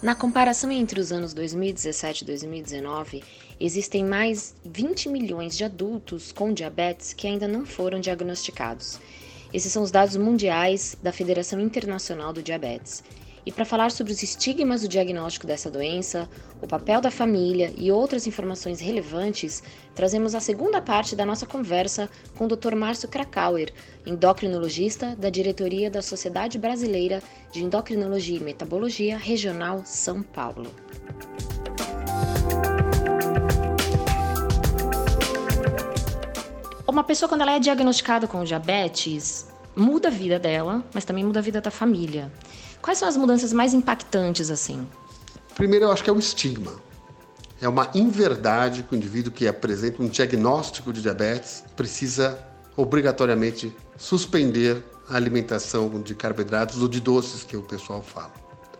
Na comparação entre os anos 2017 e 2019, existem mais 20 milhões de adultos com diabetes que ainda não foram diagnosticados. Esses são os dados mundiais da Federação Internacional do Diabetes. E para falar sobre os estigmas do diagnóstico dessa doença, o papel da família e outras informações relevantes, trazemos a segunda parte da nossa conversa com o Dr. Márcio Krakauer, endocrinologista da diretoria da Sociedade Brasileira de Endocrinologia e Metabologia Regional São Paulo. Uma pessoa, quando ela é diagnosticada com diabetes, muda a vida dela, mas também muda a vida da família. Quais são as mudanças mais impactantes assim? Primeiro, eu acho que é o estigma. É uma inverdade que o indivíduo que apresenta um diagnóstico de diabetes precisa obrigatoriamente suspender a alimentação de carboidratos ou de doces que o pessoal fala.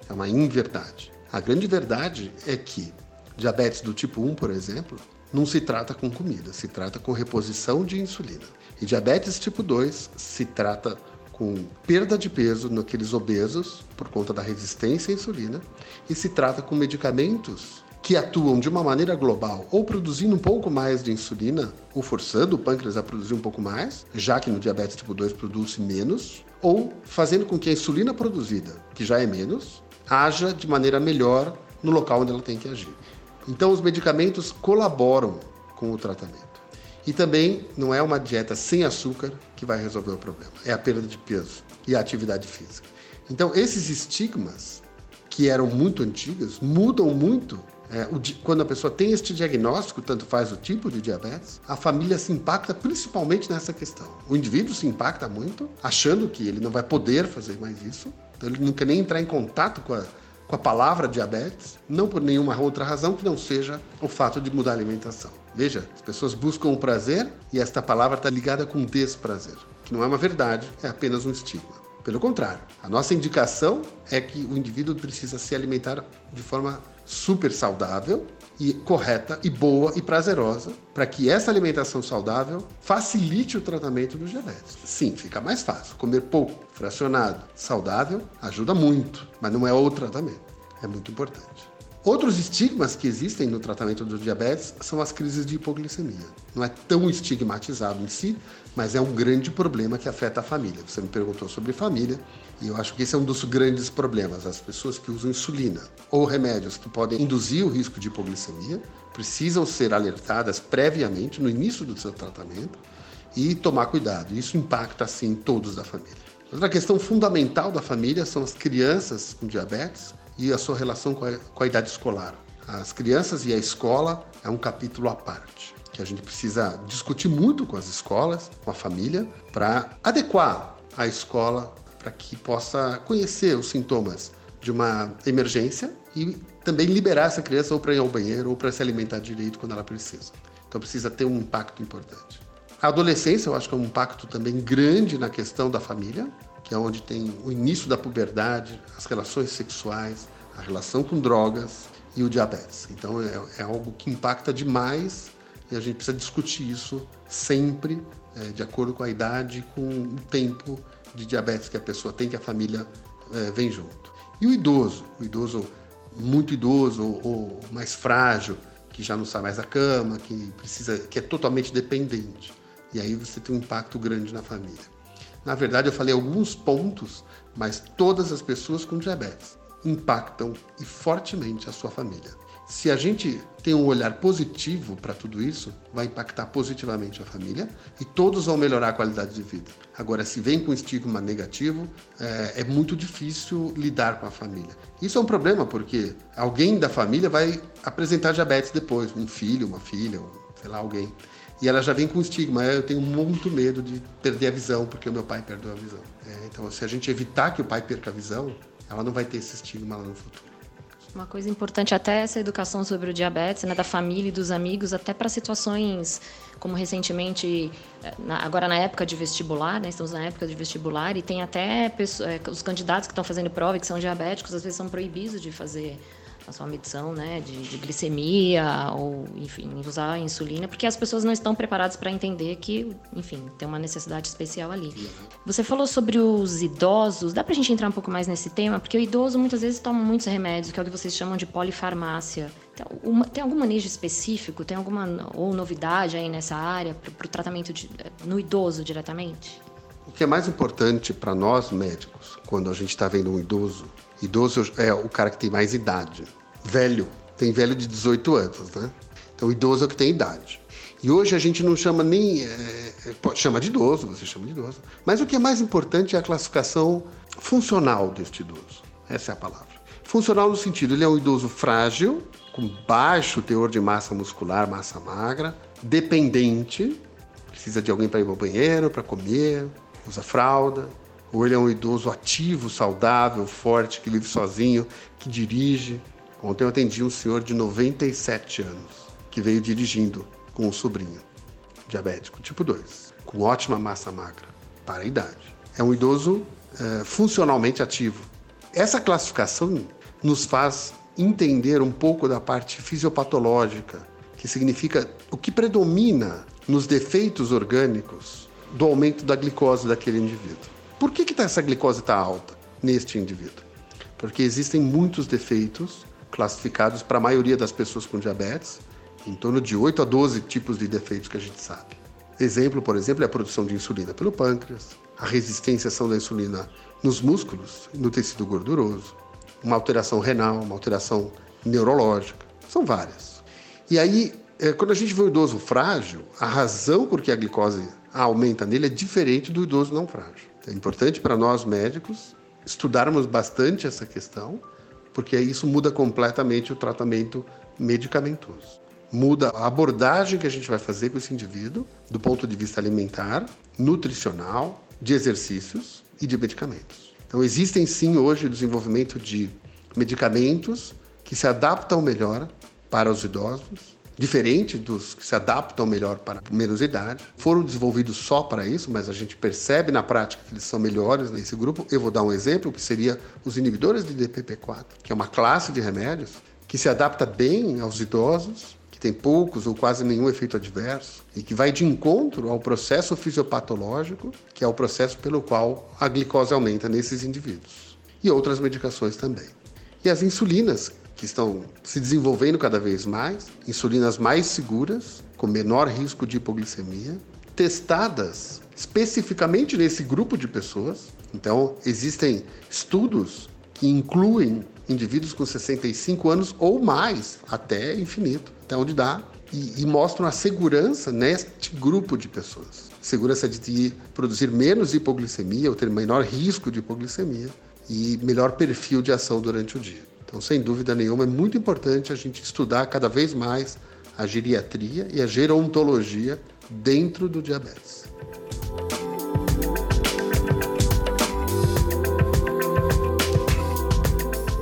É uma inverdade. A grande verdade é que diabetes do tipo 1, por exemplo, não se trata com comida, se trata com reposição de insulina. E diabetes tipo 2 se trata com perda de peso naqueles obesos por conta da resistência à insulina e se trata com medicamentos que atuam de uma maneira global, ou produzindo um pouco mais de insulina, ou forçando o pâncreas a produzir um pouco mais, já que no diabetes tipo 2 produz menos, ou fazendo com que a insulina produzida, que já é menos, haja de maneira melhor no local onde ela tem que agir. Então, os medicamentos colaboram com o tratamento. E também não é uma dieta sem açúcar que vai resolver o problema, é a perda de peso e a atividade física. Então, esses estigmas, que eram muito antigos, mudam muito é, o, quando a pessoa tem este diagnóstico, tanto faz o tipo de diabetes, a família se impacta principalmente nessa questão. O indivíduo se impacta muito, achando que ele não vai poder fazer mais isso, então ele quer nem entrar em contato com a, com a palavra diabetes, não por nenhuma outra razão que não seja o fato de mudar a alimentação. Veja, as pessoas buscam o prazer e esta palavra está ligada com desprazer, que não é uma verdade, é apenas um estigma. Pelo contrário, a nossa indicação é que o indivíduo precisa se alimentar de forma super saudável e correta e boa e prazerosa para que essa alimentação saudável facilite o tratamento do diabetes. Sim, fica mais fácil. Comer pouco, fracionado, saudável ajuda muito, mas não é o tratamento. É muito importante. Outros estigmas que existem no tratamento do diabetes são as crises de hipoglicemia. Não é tão estigmatizado em si, mas é um grande problema que afeta a família. Você me perguntou sobre família e eu acho que esse é um dos grandes problemas. As pessoas que usam insulina ou remédios que podem induzir o risco de hipoglicemia precisam ser alertadas previamente no início do seu tratamento e tomar cuidado. Isso impacta, sim, todos da família. Outra questão fundamental da família são as crianças com diabetes e a sua relação com a, com a idade escolar. As crianças e a escola é um capítulo à parte, que a gente precisa discutir muito com as escolas, com a família, para adequar a escola para que possa conhecer os sintomas de uma emergência e também liberar essa criança ou para ir ao banheiro ou para se alimentar direito quando ela precisa. Então precisa ter um impacto importante. A adolescência, eu acho que é um impacto também grande na questão da família, que é onde tem o início da puberdade, as relações sexuais, a relação com drogas e o diabetes. Então é, é algo que impacta demais e a gente precisa discutir isso sempre é, de acordo com a idade, com o tempo de diabetes que a pessoa tem, que a família é, vem junto. E o idoso, o idoso muito idoso ou, ou mais frágil, que já não sai mais da cama, que precisa, que é totalmente dependente. E aí você tem um impacto grande na família. Na verdade, eu falei alguns pontos, mas todas as pessoas com diabetes impactam e fortemente a sua família. Se a gente tem um olhar positivo para tudo isso, vai impactar positivamente a família e todos vão melhorar a qualidade de vida. Agora, se vem com estigma negativo, é, é muito difícil lidar com a família. Isso é um problema porque alguém da família vai apresentar diabetes depois, um filho, uma filha, sei lá, alguém. E ela já vem com estigma. Eu tenho muito medo de perder a visão, porque o meu pai perdeu a visão. É, então, se a gente evitar que o pai perca a visão, ela não vai ter esse estigma lá no futuro. Uma coisa importante até essa educação sobre o diabetes, né, da família e dos amigos, até para situações como recentemente, eh, agora na época de vestibular, né, estamos na época de vestibular e tem até pessoas, eh, os candidatos que estão fazendo prova e que são diabéticos, às vezes são proibidos de fazer a sua medição né, de, de, glicemia ou, enfim, usar insulina, porque as pessoas não estão preparadas para entender que, enfim, tem uma necessidade especial ali. Você falou sobre os idosos, dá para a gente entrar um pouco mais nesse tema? Porque o idoso muitas vezes toma muitos remédios, que é o que vocês chamam de polifarmácia. Tem, tem algum manejo específico? Tem alguma ou novidade aí nessa área para o tratamento de, no idoso diretamente? O que é mais importante para nós médicos, quando a gente está vendo um idoso, idoso é o cara que tem mais idade. Velho, tem velho de 18 anos, né? Então, idoso é o que tem idade. E hoje a gente não chama nem. É, chama de idoso, você chama de idoso. Mas o que é mais importante é a classificação funcional deste idoso. Essa é a palavra. Funcional no sentido, ele é um idoso frágil, com baixo teor de massa muscular, massa magra, dependente, precisa de alguém para ir ao banheiro, para comer, usa fralda, ou ele é um idoso ativo, saudável, forte, que vive sozinho, que dirige. Ontem eu atendi um senhor de 97 anos que veio dirigindo com um sobrinho diabético tipo 2, com ótima massa magra para a idade. É um idoso é, funcionalmente ativo. Essa classificação nos faz entender um pouco da parte fisiopatológica, que significa o que predomina nos defeitos orgânicos do aumento da glicose daquele indivíduo. Por que, que tá, essa glicose está alta neste indivíduo? Porque existem muitos defeitos classificados para a maioria das pessoas com diabetes, em torno de 8 a 12 tipos de defeitos que a gente sabe. Exemplo, por exemplo, é a produção de insulina pelo pâncreas, a resistência à ação da insulina nos músculos no tecido gorduroso, uma alteração renal, uma alteração neurológica, são várias. E aí, é, quando a gente vê o idoso frágil, a razão por que a glicose aumenta nele é diferente do idoso não frágil. É importante para nós médicos estudarmos bastante essa questão, porque isso muda completamente o tratamento medicamentoso. Muda a abordagem que a gente vai fazer com esse indivíduo, do ponto de vista alimentar, nutricional, de exercícios e de medicamentos. Então, existem sim hoje o desenvolvimento de medicamentos que se adaptam melhor para os idosos, diferente dos que se adaptam melhor para menos idade. Foram desenvolvidos só para isso, mas a gente percebe na prática que eles são melhores nesse grupo. Eu vou dar um exemplo, que seria os inibidores de DPP-4, que é uma classe de remédios que se adapta bem aos idosos, que tem poucos ou quase nenhum efeito adverso e que vai de encontro ao processo fisiopatológico, que é o processo pelo qual a glicose aumenta nesses indivíduos. E outras medicações também. E as insulinas, que estão se desenvolvendo cada vez mais, insulinas mais seguras, com menor risco de hipoglicemia, testadas especificamente nesse grupo de pessoas. Então, existem estudos que incluem indivíduos com 65 anos ou mais, até infinito, até onde dá, e, e mostram a segurança neste grupo de pessoas. Segurança de produzir menos hipoglicemia ou ter menor risco de hipoglicemia e melhor perfil de ação durante o dia. Então, sem dúvida nenhuma, é muito importante a gente estudar cada vez mais a geriatria e a gerontologia dentro do diabetes.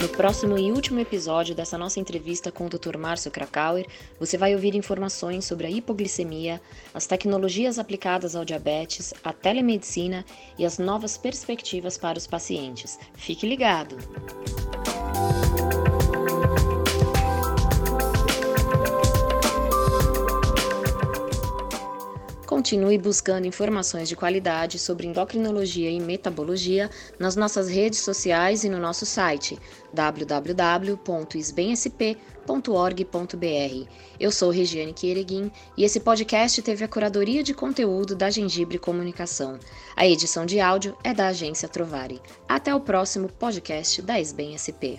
No próximo e último episódio dessa nossa entrevista com o Dr. Márcio Krakauer, você vai ouvir informações sobre a hipoglicemia, as tecnologias aplicadas ao diabetes, a telemedicina e as novas perspectivas para os pacientes. Fique ligado! Continue buscando informações de qualidade sobre endocrinologia e metabologia nas nossas redes sociais e no nosso site www.isbemsp.org.br. Eu sou Regiane Quereguim e esse podcast teve a curadoria de conteúdo da Gengibre Comunicação. A edição de áudio é da agência Trovari. Até o próximo podcast da SBM SP.